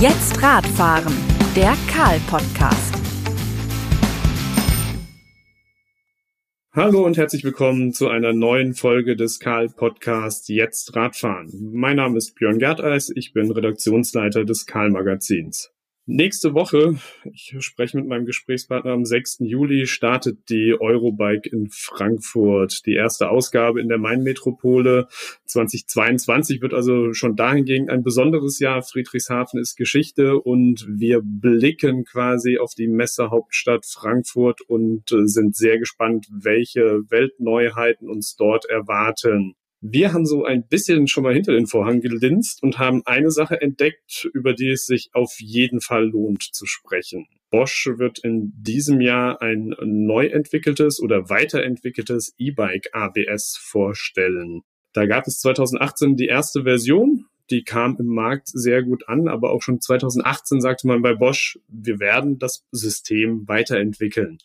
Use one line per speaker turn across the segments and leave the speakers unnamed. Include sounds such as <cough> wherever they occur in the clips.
Jetzt Radfahren, der Karl-Podcast.
Hallo und herzlich willkommen zu einer neuen Folge des Karl-Podcasts Jetzt Radfahren. Mein Name ist Björn Gerteis, ich bin Redaktionsleiter des Karl-Magazins. Nächste Woche, ich spreche mit meinem Gesprächspartner am 6. Juli, startet die Eurobike in Frankfurt. Die erste Ausgabe in der Main-Metropole 2022 wird also schon dahingehend ein besonderes Jahr. Friedrichshafen ist Geschichte und wir blicken quasi auf die Messehauptstadt Frankfurt und äh, sind sehr gespannt, welche Weltneuheiten uns dort erwarten. Wir haben so ein bisschen schon mal hinter den Vorhang gelinst und haben eine Sache entdeckt, über die es sich auf jeden Fall lohnt zu sprechen. Bosch wird in diesem Jahr ein neu entwickeltes oder weiterentwickeltes E-Bike ABS vorstellen. Da gab es 2018 die erste Version, die kam im Markt sehr gut an, aber auch schon 2018 sagte man bei Bosch, wir werden das System weiterentwickeln.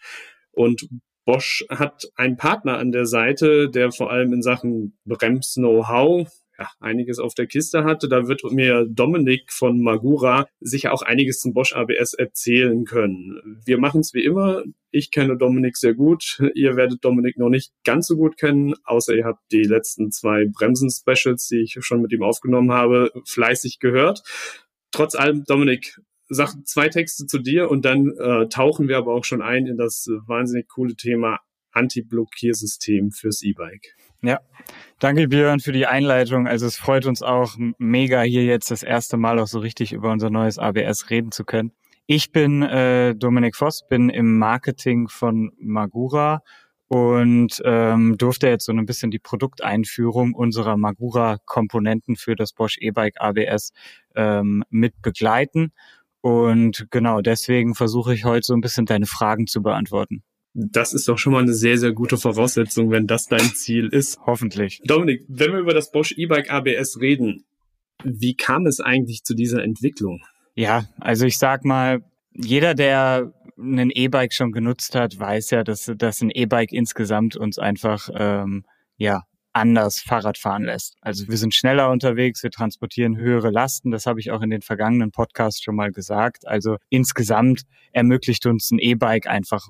Und Bosch hat einen Partner an der Seite, der vor allem in Sachen Brems-Know-how ja, einiges auf der Kiste hatte. Da wird mir Dominik von Magura sicher auch einiges zum Bosch ABS erzählen können. Wir machen es wie immer. Ich kenne Dominik sehr gut. Ihr werdet Dominik noch nicht ganz so gut kennen, außer ihr habt die letzten zwei Bremsen-Specials, die ich schon mit ihm aufgenommen habe, fleißig gehört. Trotz allem, Dominik, sag zwei Texte zu dir und dann äh, tauchen wir aber auch schon ein in das äh, wahnsinnig coole Thema Anti-Blockiersystem fürs E-Bike.
Ja, danke Björn für die Einleitung. Also es freut uns auch mega hier jetzt das erste Mal auch so richtig über unser neues ABS reden zu können. Ich bin äh, Dominik Voss, bin im Marketing von Magura und ähm, durfte jetzt so ein bisschen die Produkteinführung unserer Magura-Komponenten für das Bosch E-Bike ABS ähm, mit begleiten und genau deswegen versuche ich heute so ein bisschen deine Fragen zu beantworten.
Das ist doch schon mal eine sehr, sehr gute Voraussetzung, wenn das dein Ziel ist.
Hoffentlich.
Dominik, wenn wir über das Bosch E-Bike ABS reden, wie kam es eigentlich zu dieser Entwicklung?
Ja, also ich sag mal, jeder, der ein E-Bike schon genutzt hat, weiß ja, dass, dass ein E-Bike insgesamt uns einfach ähm, ja anders Fahrrad fahren lässt. Also wir sind schneller unterwegs, wir transportieren höhere Lasten. Das habe ich auch in den vergangenen Podcasts schon mal gesagt. Also insgesamt ermöglicht uns ein E-Bike einfach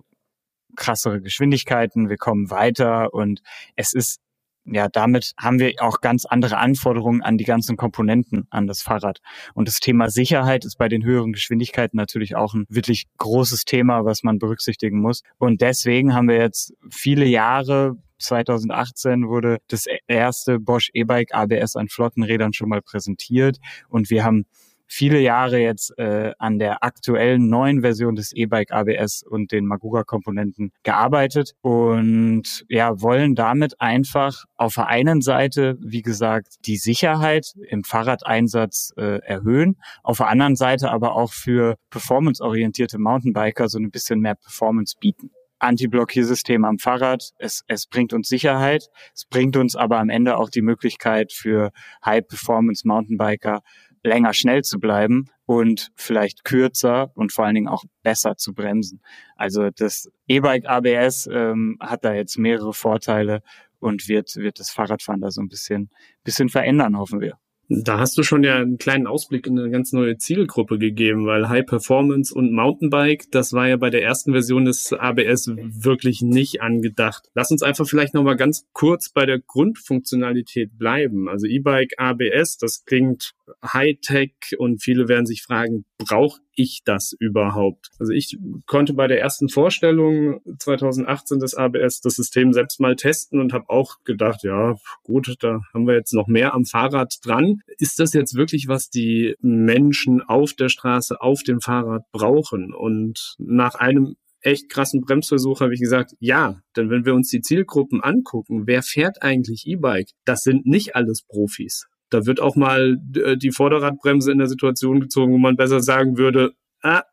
krassere Geschwindigkeiten. Wir kommen weiter und es ist ja, damit haben wir auch ganz andere Anforderungen an die ganzen Komponenten an das Fahrrad. Und das Thema Sicherheit ist bei den höheren Geschwindigkeiten natürlich auch ein wirklich großes Thema, was man berücksichtigen muss. Und deswegen haben wir jetzt viele Jahre 2018 wurde das erste Bosch E-Bike ABS an Flottenrädern schon mal präsentiert und wir haben viele Jahre jetzt äh, an der aktuellen neuen Version des E-Bike ABS und den Magura-Komponenten gearbeitet und ja, wollen damit einfach auf der einen Seite, wie gesagt, die Sicherheit im Fahrradeinsatz äh, erhöhen, auf der anderen Seite aber auch für performanceorientierte Mountainbiker so ein bisschen mehr Performance bieten. Anti-Blockiersystem am Fahrrad. Es, es bringt uns Sicherheit. Es bringt uns aber am Ende auch die Möglichkeit für High-Performance-Mountainbiker länger schnell zu bleiben und vielleicht kürzer und vor allen Dingen auch besser zu bremsen. Also das E-Bike ABS ähm, hat da jetzt mehrere Vorteile und wird, wird das Fahrradfahren da so ein bisschen, bisschen verändern, hoffen wir.
Da hast du schon ja einen kleinen Ausblick in eine ganz neue Zielgruppe gegeben, weil High Performance und Mountainbike, das war ja bei der ersten Version des ABS wirklich nicht angedacht. Lass uns einfach vielleicht nochmal ganz kurz bei der Grundfunktionalität bleiben. Also E-Bike ABS, das klingt Hightech und viele werden sich fragen, brauche ich das überhaupt? Also ich konnte bei der ersten Vorstellung 2018 des ABS das System selbst mal testen und habe auch gedacht, ja gut, da haben wir jetzt noch mehr am Fahrrad dran. Ist das jetzt wirklich, was die Menschen auf der Straße, auf dem Fahrrad brauchen? Und nach einem echt krassen Bremsversuch habe ich gesagt, ja, denn wenn wir uns die Zielgruppen angucken, wer fährt eigentlich E-Bike? Das sind nicht alles Profis. Da wird auch mal äh, die Vorderradbremse in der Situation gezogen, wo man besser sagen würde, ah,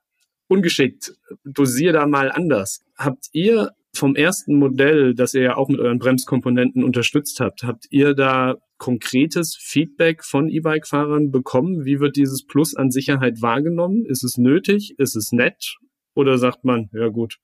ungeschickt, dosier da mal anders. Habt ihr vom ersten Modell, das ihr ja auch mit euren Bremskomponenten unterstützt habt, habt ihr da konkretes Feedback von E-Bike-Fahrern bekommen? Wie wird dieses Plus an Sicherheit wahrgenommen? Ist es nötig? Ist es nett? Oder sagt man, ja gut,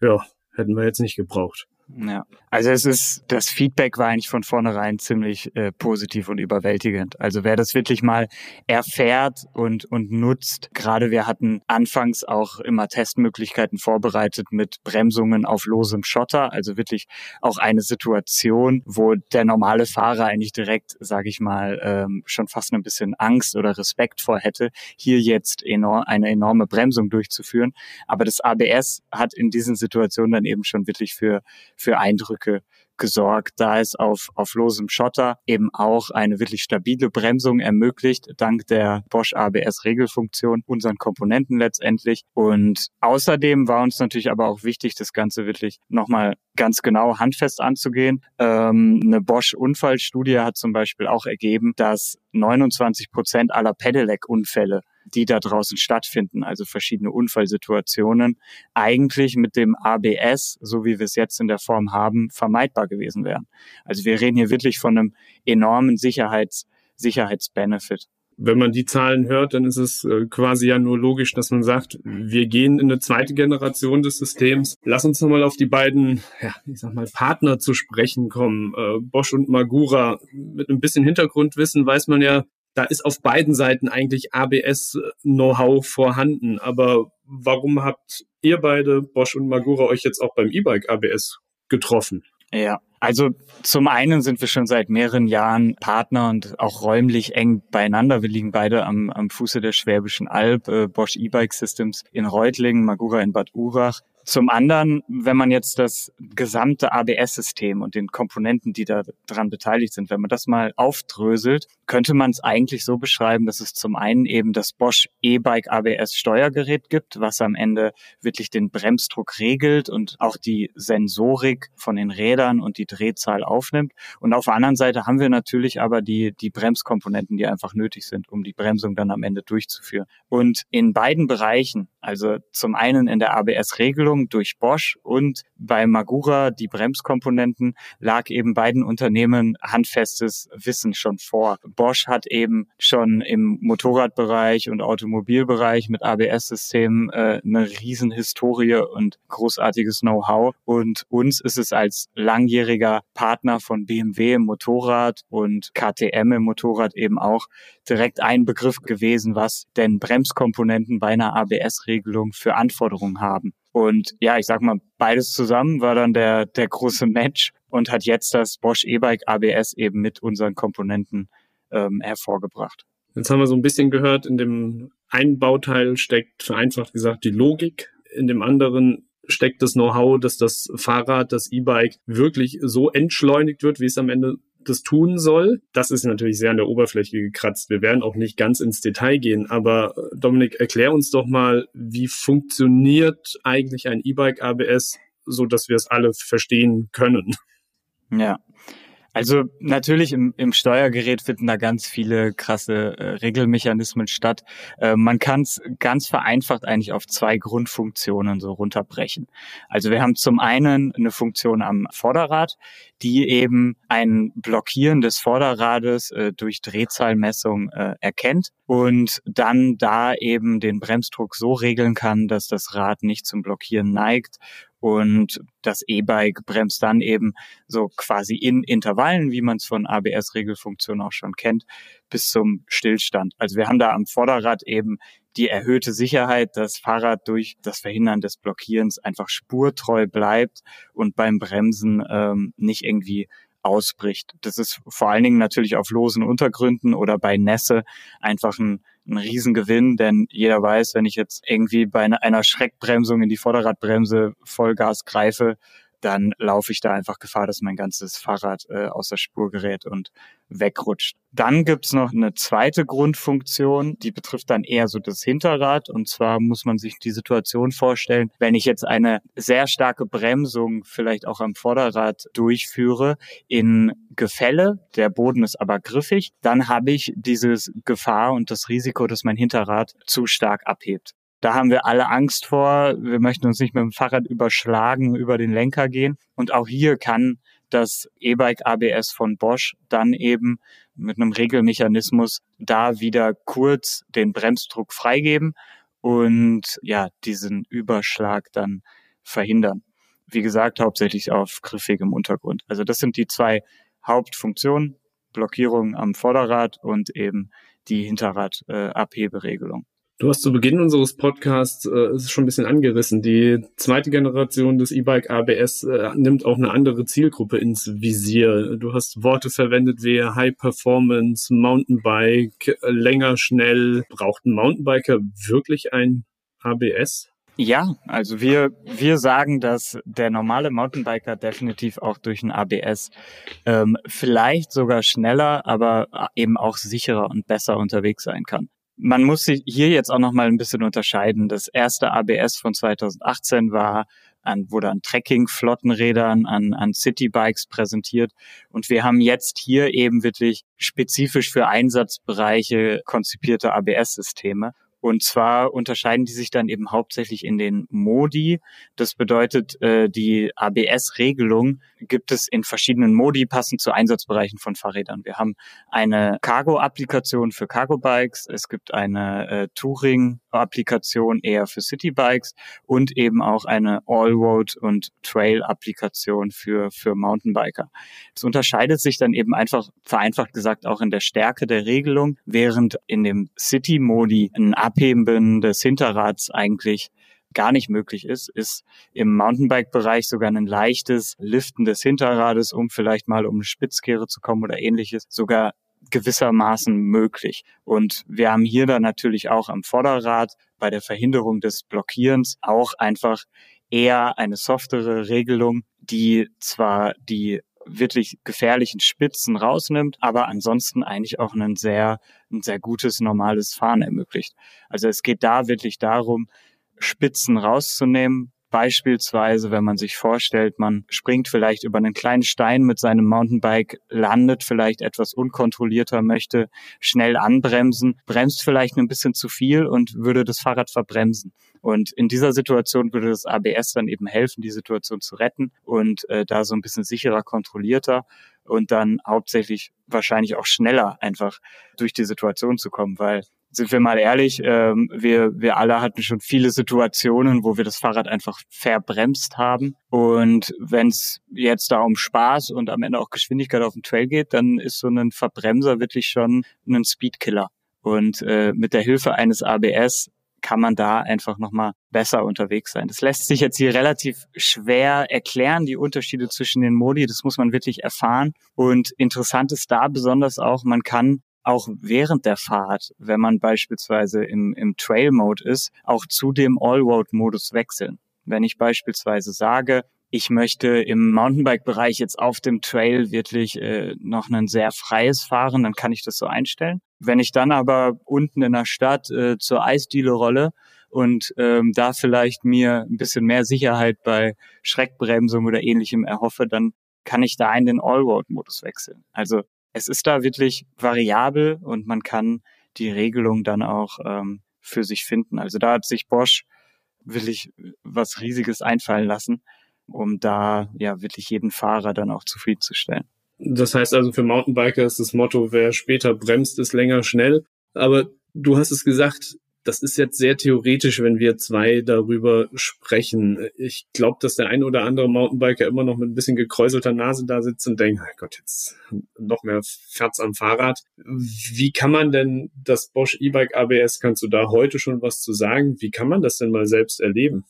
ja, hätten wir jetzt nicht gebraucht?
Ja, also es ist, das Feedback war eigentlich von vornherein ziemlich äh, positiv und überwältigend. Also wer das wirklich mal erfährt und, und nutzt, gerade wir hatten anfangs auch immer Testmöglichkeiten vorbereitet mit Bremsungen auf losem Schotter, also wirklich auch eine Situation, wo der normale Fahrer eigentlich direkt, sage ich mal, ähm, schon fast ein bisschen Angst oder Respekt vor hätte, hier jetzt enorm, eine enorme Bremsung durchzuführen. Aber das ABS hat in diesen Situationen dann eben schon wirklich für für Eindrücke gesorgt, da es auf, auf losem Schotter eben auch eine wirklich stabile Bremsung ermöglicht, dank der Bosch ABS Regelfunktion, unseren Komponenten letztendlich. Und außerdem war uns natürlich aber auch wichtig, das Ganze wirklich nochmal ganz genau handfest anzugehen. Ähm, eine Bosch Unfallstudie hat zum Beispiel auch ergeben, dass 29 Prozent aller Pedelec-Unfälle die da draußen stattfinden, also verschiedene Unfallsituationen, eigentlich mit dem ABS, so wie wir es jetzt in der Form haben, vermeidbar gewesen wären. Also wir reden hier wirklich von einem enormen Sicherheits Sicherheitsbenefit.
Wenn man die Zahlen hört, dann ist es äh, quasi ja nur logisch, dass man sagt, wir gehen in eine zweite Generation des Systems. Lass uns nochmal auf die beiden, ja, ich sag mal, Partner zu sprechen kommen. Äh, Bosch und Magura. Mit ein bisschen Hintergrundwissen weiß man ja, da ist auf beiden Seiten eigentlich ABS-Know-how vorhanden. Aber warum habt ihr beide, Bosch und Magura, euch jetzt auch beim E-Bike ABS getroffen?
Ja, also zum einen sind wir schon seit mehreren Jahren Partner und auch räumlich eng beieinander. Wir liegen beide am, am Fuße der Schwäbischen Alb, äh, Bosch E-Bike Systems in Reutlingen, Magura in Bad Urach. Zum anderen, wenn man jetzt das gesamte ABS-System und den Komponenten, die da dran beteiligt sind, wenn man das mal aufdröselt, könnte man es eigentlich so beschreiben, dass es zum einen eben das Bosch E-Bike ABS Steuergerät gibt, was am Ende wirklich den Bremsdruck regelt und auch die Sensorik von den Rädern und die Drehzahl aufnimmt. Und auf der anderen Seite haben wir natürlich aber die, die Bremskomponenten, die einfach nötig sind, um die Bremsung dann am Ende durchzuführen. Und in beiden Bereichen, also zum einen in der ABS-Regelung, Entwicklung durch Bosch und bei Magura die Bremskomponenten lag eben beiden Unternehmen handfestes Wissen schon vor. Bosch hat eben schon im Motorradbereich und Automobilbereich mit ABS-Systemen äh, eine Riesenhistorie und großartiges Know-how. Und uns ist es als langjähriger Partner von BMW im Motorrad und KTM im Motorrad eben auch direkt ein Begriff gewesen, was denn Bremskomponenten bei einer ABS-Regelung für Anforderungen haben. Und ja, ich sag mal, beides zusammen war dann der, der große Match und hat jetzt das Bosch E-Bike ABS eben mit unseren Komponenten ähm, hervorgebracht.
Jetzt haben wir so ein bisschen gehört, in dem einen Bauteil steckt vereinfacht gesagt die Logik, in dem anderen steckt das Know-how, dass das Fahrrad, das E-Bike wirklich so entschleunigt wird, wie es am Ende das tun soll. Das ist natürlich sehr an der Oberfläche gekratzt. Wir werden auch nicht ganz ins Detail gehen, aber äh, Dominik, erklär uns doch mal, wie funktioniert eigentlich ein E-Bike ABS, so dass wir es alle verstehen können.
Ja, also natürlich im, im Steuergerät finden da ganz viele krasse äh, Regelmechanismen statt. Äh, man kann es ganz vereinfacht eigentlich auf zwei Grundfunktionen so runterbrechen. Also wir haben zum einen eine Funktion am Vorderrad, die eben ein Blockieren des Vorderrades äh, durch Drehzahlmessung äh, erkennt und dann da eben den Bremsdruck so regeln kann, dass das Rad nicht zum Blockieren neigt und das E-Bike bremst dann eben so quasi in Intervallen, wie man es von ABS-Regelfunktion auch schon kennt, bis zum Stillstand. Also wir haben da am Vorderrad eben die erhöhte Sicherheit, dass Fahrrad durch das Verhindern des Blockierens einfach spurtreu bleibt und beim Bremsen ähm, nicht irgendwie ausbricht. Das ist vor allen Dingen natürlich auf losen Untergründen oder bei Nässe einfach ein ein Riesengewinn, denn jeder weiß, wenn ich jetzt irgendwie bei einer Schreckbremsung in die Vorderradbremse Vollgas greife, dann laufe ich da einfach Gefahr, dass mein ganzes Fahrrad äh, aus der Spur gerät und wegrutscht. Dann gibt's noch eine zweite Grundfunktion, die betrifft dann eher so das Hinterrad. Und zwar muss man sich die Situation vorstellen, wenn ich jetzt eine sehr starke Bremsung vielleicht auch am Vorderrad durchführe in Gefälle, der Boden ist aber griffig, dann habe ich dieses Gefahr und das Risiko, dass mein Hinterrad zu stark abhebt. Da haben wir alle Angst vor. Wir möchten uns nicht mit dem Fahrrad überschlagen, über den Lenker gehen. Und auch hier kann das E-Bike ABS von Bosch dann eben mit einem Regelmechanismus da wieder kurz den Bremsdruck freigeben und ja, diesen Überschlag dann verhindern. wie gesagt, hauptsächlich auf griffigem Untergrund. Also das sind die zwei Hauptfunktionen, Blockierung am Vorderrad und eben die Hinterrad-Abheberegelung. Äh,
Du hast zu Beginn unseres Podcasts äh, ist schon ein bisschen angerissen. Die zweite Generation des E-Bike ABS äh, nimmt auch eine andere Zielgruppe ins Visier. Du hast Worte verwendet wie High Performance, Mountainbike, länger, schnell. Braucht ein Mountainbiker wirklich ein ABS?
Ja, also wir, wir sagen, dass der normale Mountainbiker definitiv auch durch ein ABS ähm, vielleicht sogar schneller, aber eben auch sicherer und besser unterwegs sein kann. Man muss sich hier jetzt auch noch mal ein bisschen unterscheiden. Das erste ABS von 2018 war an, wurde an Trekking-Flottenrädern, an, an Citybikes präsentiert. Und wir haben jetzt hier eben wirklich spezifisch für Einsatzbereiche konzipierte ABS-Systeme. Und zwar unterscheiden die sich dann eben hauptsächlich in den Modi. Das bedeutet, äh, die ABS-Regelung gibt es in verschiedenen Modi passend zu Einsatzbereichen von Fahrrädern. Wir haben eine Cargo-Applikation für Cargo-Bikes, es gibt eine äh, Touring-Applikation eher für City-Bikes und eben auch eine All-Road- und Trail-Applikation für, für Mountainbiker. Es unterscheidet sich dann eben einfach, vereinfacht gesagt, auch in der Stärke der Regelung, während in dem City-Modi ein Abheben des Hinterrads eigentlich gar nicht möglich ist, ist im Mountainbike-Bereich sogar ein leichtes Liften des Hinterrades, um vielleicht mal um eine Spitzkehre zu kommen oder ähnliches, sogar gewissermaßen möglich. Und wir haben hier dann natürlich auch am Vorderrad bei der Verhinderung des Blockierens auch einfach eher eine softere Regelung, die zwar die wirklich gefährlichen Spitzen rausnimmt, aber ansonsten eigentlich auch ein sehr, ein sehr gutes, normales Fahren ermöglicht. Also es geht da wirklich darum, Spitzen rauszunehmen. Beispielsweise, wenn man sich vorstellt, man springt vielleicht über einen kleinen Stein mit seinem Mountainbike, landet vielleicht etwas unkontrollierter, möchte schnell anbremsen, bremst vielleicht ein bisschen zu viel und würde das Fahrrad verbremsen. Und in dieser Situation würde das ABS dann eben helfen, die Situation zu retten und äh, da so ein bisschen sicherer, kontrollierter und dann hauptsächlich wahrscheinlich auch schneller einfach durch die Situation zu kommen, weil sind wir mal ehrlich, ähm, wir, wir alle hatten schon viele Situationen, wo wir das Fahrrad einfach verbremst haben. Und wenn es jetzt da um Spaß und am Ende auch Geschwindigkeit auf dem Trail geht, dann ist so ein Verbremser wirklich schon ein Speedkiller. Und äh, mit der Hilfe eines ABS kann man da einfach nochmal besser unterwegs sein. Das lässt sich jetzt hier relativ schwer erklären, die Unterschiede zwischen den Modi. Das muss man wirklich erfahren. Und interessant ist da besonders auch, man kann auch während der Fahrt, wenn man beispielsweise im, im Trail-Mode ist, auch zu dem All-Road-Modus wechseln. Wenn ich beispielsweise sage, ich möchte im Mountainbike-Bereich jetzt auf dem Trail wirklich äh, noch ein sehr freies Fahren, dann kann ich das so einstellen. Wenn ich dann aber unten in der Stadt äh, zur Eisdiele rolle und ähm, da vielleicht mir ein bisschen mehr Sicherheit bei Schreckbremsung oder ähnlichem erhoffe, dann kann ich da in den All-Road-Modus wechseln. Also es ist da wirklich variabel und man kann die Regelung dann auch ähm, für sich finden. Also da hat sich Bosch wirklich was Riesiges einfallen lassen, um da ja wirklich jeden Fahrer dann auch zufriedenzustellen.
Das heißt also für Mountainbiker ist das Motto, wer später bremst, ist länger schnell. Aber du hast es gesagt, das ist jetzt sehr theoretisch, wenn wir zwei darüber sprechen. Ich glaube, dass der ein oder andere Mountainbiker immer noch mit ein bisschen gekräuselter Nase da sitzt und denkt, oh Gott, jetzt noch mehr Ferz am Fahrrad. Wie kann man denn das Bosch E-Bike ABS, kannst du da heute schon was zu sagen? Wie kann man das denn mal selbst erleben?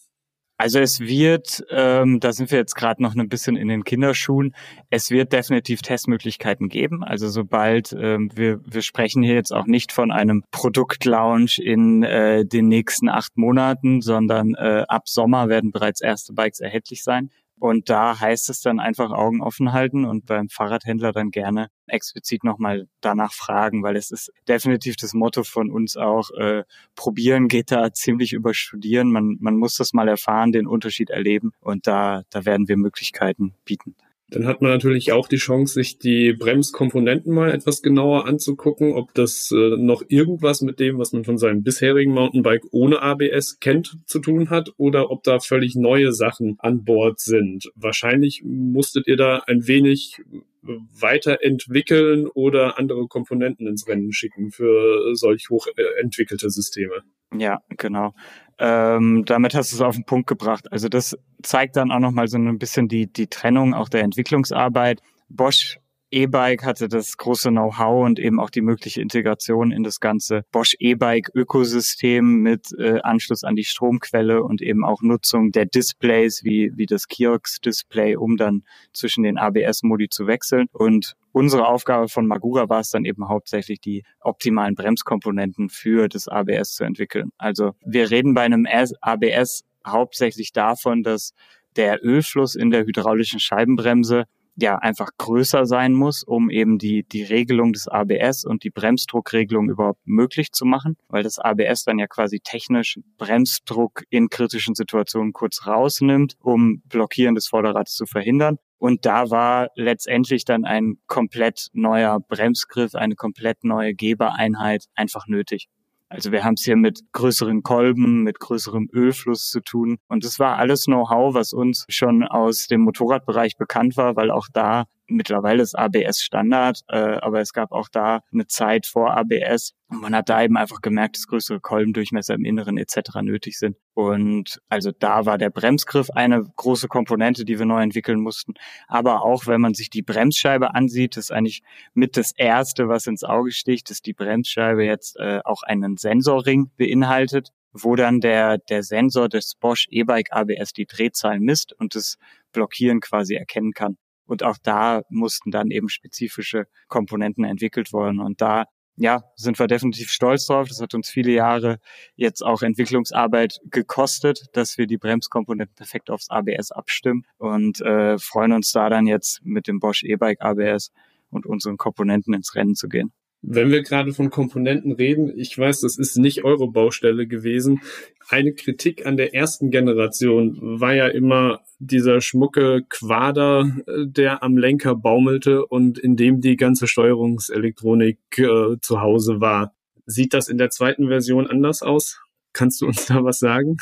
Also es wird, ähm, da sind wir jetzt gerade noch ein bisschen in den Kinderschuhen, es wird definitiv Testmöglichkeiten geben. Also sobald ähm, wir, wir sprechen hier jetzt auch nicht von einem Produktlaunch in äh, den nächsten acht Monaten, sondern äh, ab Sommer werden bereits erste Bikes erhältlich sein. Und da heißt es dann einfach Augen offen halten und beim Fahrradhändler dann gerne explizit nochmal danach fragen, weil es ist definitiv das Motto von uns auch, äh, probieren geht da ziemlich über studieren. Man, man muss das mal erfahren, den Unterschied erleben und da, da werden wir Möglichkeiten bieten.
Dann hat man natürlich auch die Chance, sich die Bremskomponenten mal etwas genauer anzugucken, ob das äh, noch irgendwas mit dem, was man von seinem bisherigen Mountainbike ohne ABS kennt, zu tun hat oder ob da völlig neue Sachen an Bord sind. Wahrscheinlich musstet ihr da ein wenig weiterentwickeln oder andere Komponenten ins Rennen schicken für solch hochentwickelte Systeme.
Ja, genau. Ähm, damit hast du es auf den Punkt gebracht. Also das zeigt dann auch nochmal so ein bisschen die, die Trennung auch der Entwicklungsarbeit. Bosch E-Bike hatte das große Know-how und eben auch die mögliche Integration in das ganze Bosch E-Bike-Ökosystem mit äh, Anschluss an die Stromquelle und eben auch Nutzung der Displays wie, wie das Kiox-Display, um dann zwischen den ABS-Modi zu wechseln. Und unsere Aufgabe von Magura war es dann eben hauptsächlich, die optimalen Bremskomponenten für das ABS zu entwickeln. Also wir reden bei einem ABS hauptsächlich davon, dass der Ölfluss in der hydraulischen Scheibenbremse ja einfach größer sein muss, um eben die, die Regelung des ABS und die Bremsdruckregelung überhaupt möglich zu machen, weil das ABS dann ja quasi technisch Bremsdruck in kritischen Situationen kurz rausnimmt, um Blockieren des Vorderrads zu verhindern. Und da war letztendlich dann ein komplett neuer Bremsgriff, eine komplett neue Gebereinheit einfach nötig. Also wir haben es hier mit größeren Kolben, mit größerem Ölfluss zu tun. Und das war alles Know-how, was uns schon aus dem Motorradbereich bekannt war, weil auch da Mittlerweile ist ABS Standard, äh, aber es gab auch da eine Zeit vor ABS. Und man hat da eben einfach gemerkt, dass größere Kolbendurchmesser im Inneren etc. nötig sind. Und also da war der Bremsgriff eine große Komponente, die wir neu entwickeln mussten. Aber auch wenn man sich die Bremsscheibe ansieht, ist eigentlich mit das Erste, was ins Auge sticht, dass die Bremsscheibe jetzt äh, auch einen Sensorring beinhaltet wo dann der, der Sensor des Bosch E-Bike ABS die Drehzahlen misst und das Blockieren quasi erkennen kann. Und auch da mussten dann eben spezifische Komponenten entwickelt worden. Und da, ja, sind wir definitiv stolz drauf. Das hat uns viele Jahre jetzt auch Entwicklungsarbeit gekostet, dass wir die Bremskomponenten perfekt aufs ABS abstimmen und äh, freuen uns da dann jetzt mit dem Bosch E-Bike ABS und unseren Komponenten ins Rennen zu gehen.
Wenn wir gerade von Komponenten reden, ich weiß, das ist nicht eure Baustelle gewesen. Eine Kritik an der ersten Generation war ja immer dieser schmucke Quader, äh, der am Lenker baumelte und in dem die ganze Steuerungselektronik äh, zu Hause war. Sieht das in der zweiten Version anders aus? Kannst du uns da was sagen?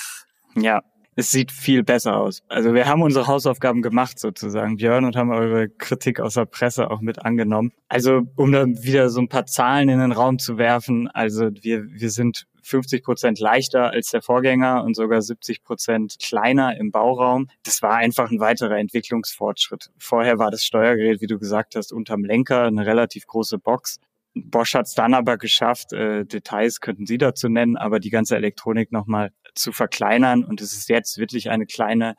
Ja, es sieht viel besser aus. Also wir haben unsere Hausaufgaben gemacht sozusagen, Björn, und haben eure Kritik aus der Presse auch mit angenommen. Also um dann wieder so ein paar Zahlen in den Raum zu werfen, also wir, wir sind 50 Prozent leichter als der Vorgänger und sogar 70 Prozent kleiner im Bauraum. Das war einfach ein weiterer Entwicklungsfortschritt. Vorher war das Steuergerät, wie du gesagt hast, unterm Lenker eine relativ große Box. Bosch hat es dann aber geschafft, äh, Details könnten Sie dazu nennen, aber die ganze Elektronik nochmal zu verkleinern. Und es ist jetzt wirklich eine kleine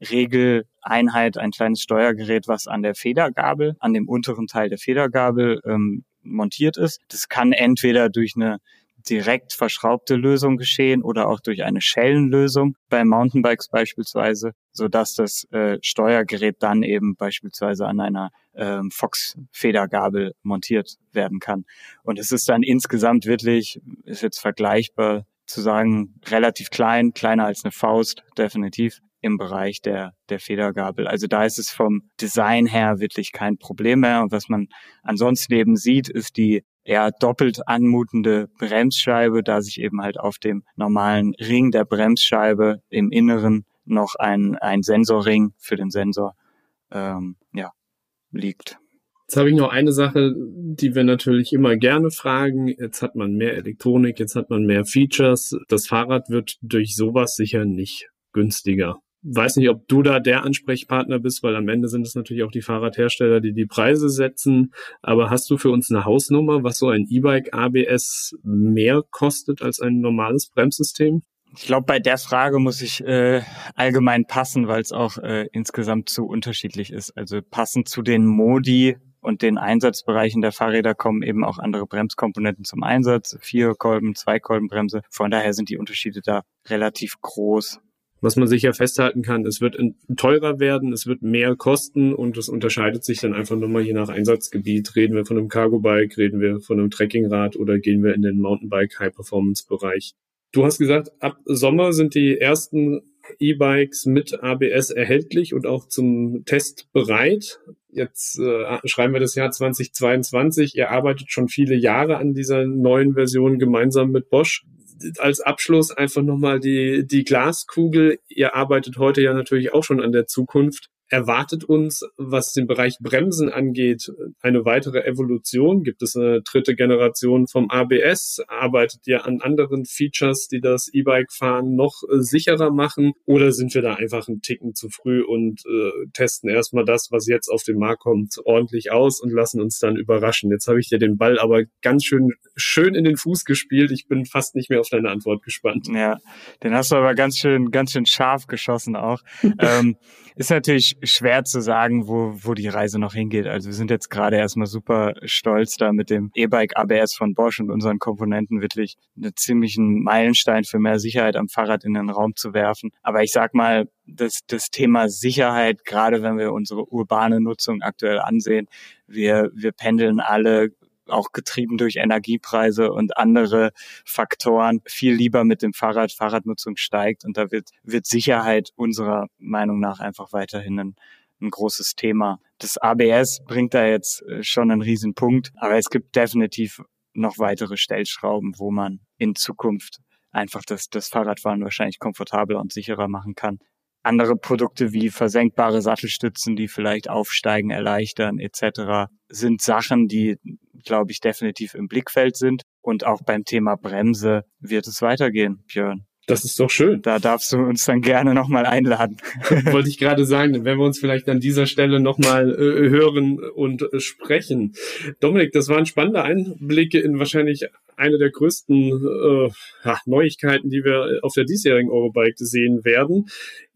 Regeleinheit, ein kleines Steuergerät, was an der Federgabel, an dem unteren Teil der Federgabel ähm, montiert ist. Das kann entweder durch eine direkt verschraubte Lösung geschehen oder auch durch eine Schellenlösung bei Mountainbikes beispielsweise, so dass das äh, Steuergerät dann eben beispielsweise an einer ähm, Fox-Federgabel montiert werden kann. Und es ist dann insgesamt wirklich, ist jetzt vergleichbar zu sagen, relativ klein, kleiner als eine Faust, definitiv im Bereich der, der Federgabel. Also da ist es vom Design her wirklich kein Problem mehr. Und was man ansonsten eben sieht, ist die eher doppelt anmutende Bremsscheibe, da sich eben halt auf dem normalen Ring der Bremsscheibe im Inneren noch ein, ein Sensorring für den Sensor ähm, ja, liegt.
Jetzt habe ich noch eine Sache, die wir natürlich immer gerne fragen. Jetzt hat man mehr Elektronik, jetzt hat man mehr Features. Das Fahrrad wird durch sowas sicher nicht günstiger weiß nicht, ob du da der Ansprechpartner bist, weil am Ende sind es natürlich auch die Fahrradhersteller, die die Preise setzen. Aber hast du für uns eine Hausnummer, was so ein E-Bike ABS mehr kostet als ein normales Bremssystem?
Ich glaube, bei der Frage muss ich äh, allgemein passen, weil es auch äh, insgesamt zu unterschiedlich ist. Also passend zu den Modi und den Einsatzbereichen der Fahrräder kommen eben auch andere Bremskomponenten zum Einsatz. Vier Kolben, zwei Kolbenbremse. Von daher sind die Unterschiede da relativ groß
was man sicher festhalten kann, es wird teurer werden, es wird mehr kosten und es unterscheidet sich dann einfach nochmal je nach Einsatzgebiet. Reden wir von einem Cargo-Bike, reden wir von einem Trekkingrad oder gehen wir in den Mountainbike High-Performance-Bereich. Du hast gesagt, ab Sommer sind die ersten E-Bikes mit ABS erhältlich und auch zum Test bereit. Jetzt äh, schreiben wir das Jahr 2022. Ihr arbeitet schon viele Jahre an dieser neuen Version gemeinsam mit Bosch als Abschluss einfach nochmal die, die Glaskugel. Ihr arbeitet heute ja natürlich auch schon an der Zukunft. Erwartet uns, was den Bereich Bremsen angeht, eine weitere Evolution? Gibt es eine dritte Generation vom ABS? Arbeitet ihr an anderen Features, die das E-Bike-Fahren noch äh, sicherer machen? Oder sind wir da einfach einen Ticken zu früh und äh, testen erstmal das, was jetzt auf den Markt kommt, ordentlich aus und lassen uns dann überraschen? Jetzt habe ich dir den Ball aber ganz schön, schön in den Fuß gespielt. Ich bin fast nicht mehr auf deine Antwort gespannt.
Ja, den hast du aber ganz schön, ganz schön scharf geschossen auch. <laughs> ähm, ist natürlich schwer zu sagen, wo, wo die Reise noch hingeht. Also wir sind jetzt gerade erstmal super stolz, da mit dem E-Bike ABS von Bosch und unseren Komponenten wirklich einen ziemlichen Meilenstein für mehr Sicherheit am Fahrrad in den Raum zu werfen. Aber ich sag mal, das, das Thema Sicherheit, gerade wenn wir unsere urbane Nutzung aktuell ansehen, wir, wir pendeln alle auch getrieben durch Energiepreise und andere Faktoren viel lieber mit dem Fahrrad. Fahrradnutzung steigt und da wird, wird Sicherheit unserer Meinung nach einfach weiterhin ein, ein großes Thema. Das ABS bringt da jetzt äh, schon einen riesen Punkt, aber es gibt definitiv noch weitere Stellschrauben, wo man in Zukunft einfach das, das Fahrradfahren wahrscheinlich komfortabler und sicherer machen kann andere Produkte wie versenkbare Sattelstützen, die vielleicht Aufsteigen erleichtern etc., sind Sachen, die, glaube ich, definitiv im Blickfeld sind. Und auch beim Thema Bremse wird es weitergehen, Björn.
Das ist doch schön.
Da darfst du uns dann gerne nochmal einladen. <laughs>
Wollte ich gerade sagen, wenn wir uns vielleicht an dieser Stelle nochmal äh, hören und äh, sprechen. Dominik, das waren spannende Einblicke in wahrscheinlich eine der größten äh, Neuigkeiten, die wir auf der diesjährigen Eurobike sehen werden.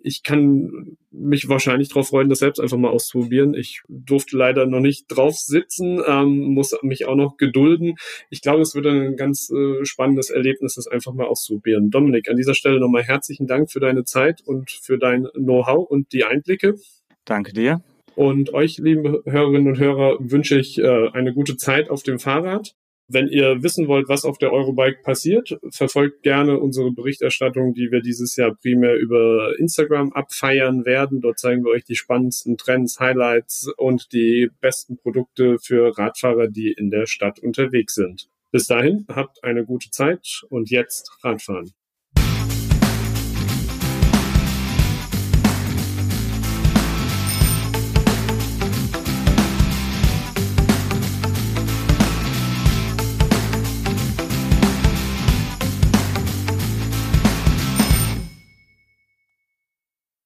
Ich kann mich wahrscheinlich darauf freuen, das selbst einfach mal auszuprobieren. Ich durfte leider noch nicht drauf sitzen, ähm, muss mich auch noch gedulden. Ich glaube, es wird ein ganz äh, spannendes Erlebnis, das einfach mal auszuprobieren. Dominik, an dieser Stelle nochmal herzlichen Dank für deine Zeit und für dein Know-how und die Einblicke.
Danke dir.
Und euch, liebe Hörerinnen und Hörer, wünsche ich äh, eine gute Zeit auf dem Fahrrad. Wenn ihr wissen wollt, was auf der Eurobike passiert, verfolgt gerne unsere Berichterstattung, die wir dieses Jahr primär über Instagram abfeiern werden. Dort zeigen wir euch die spannendsten Trends, Highlights und die besten Produkte für Radfahrer, die in der Stadt unterwegs sind. Bis dahin, habt eine gute Zeit und jetzt Radfahren.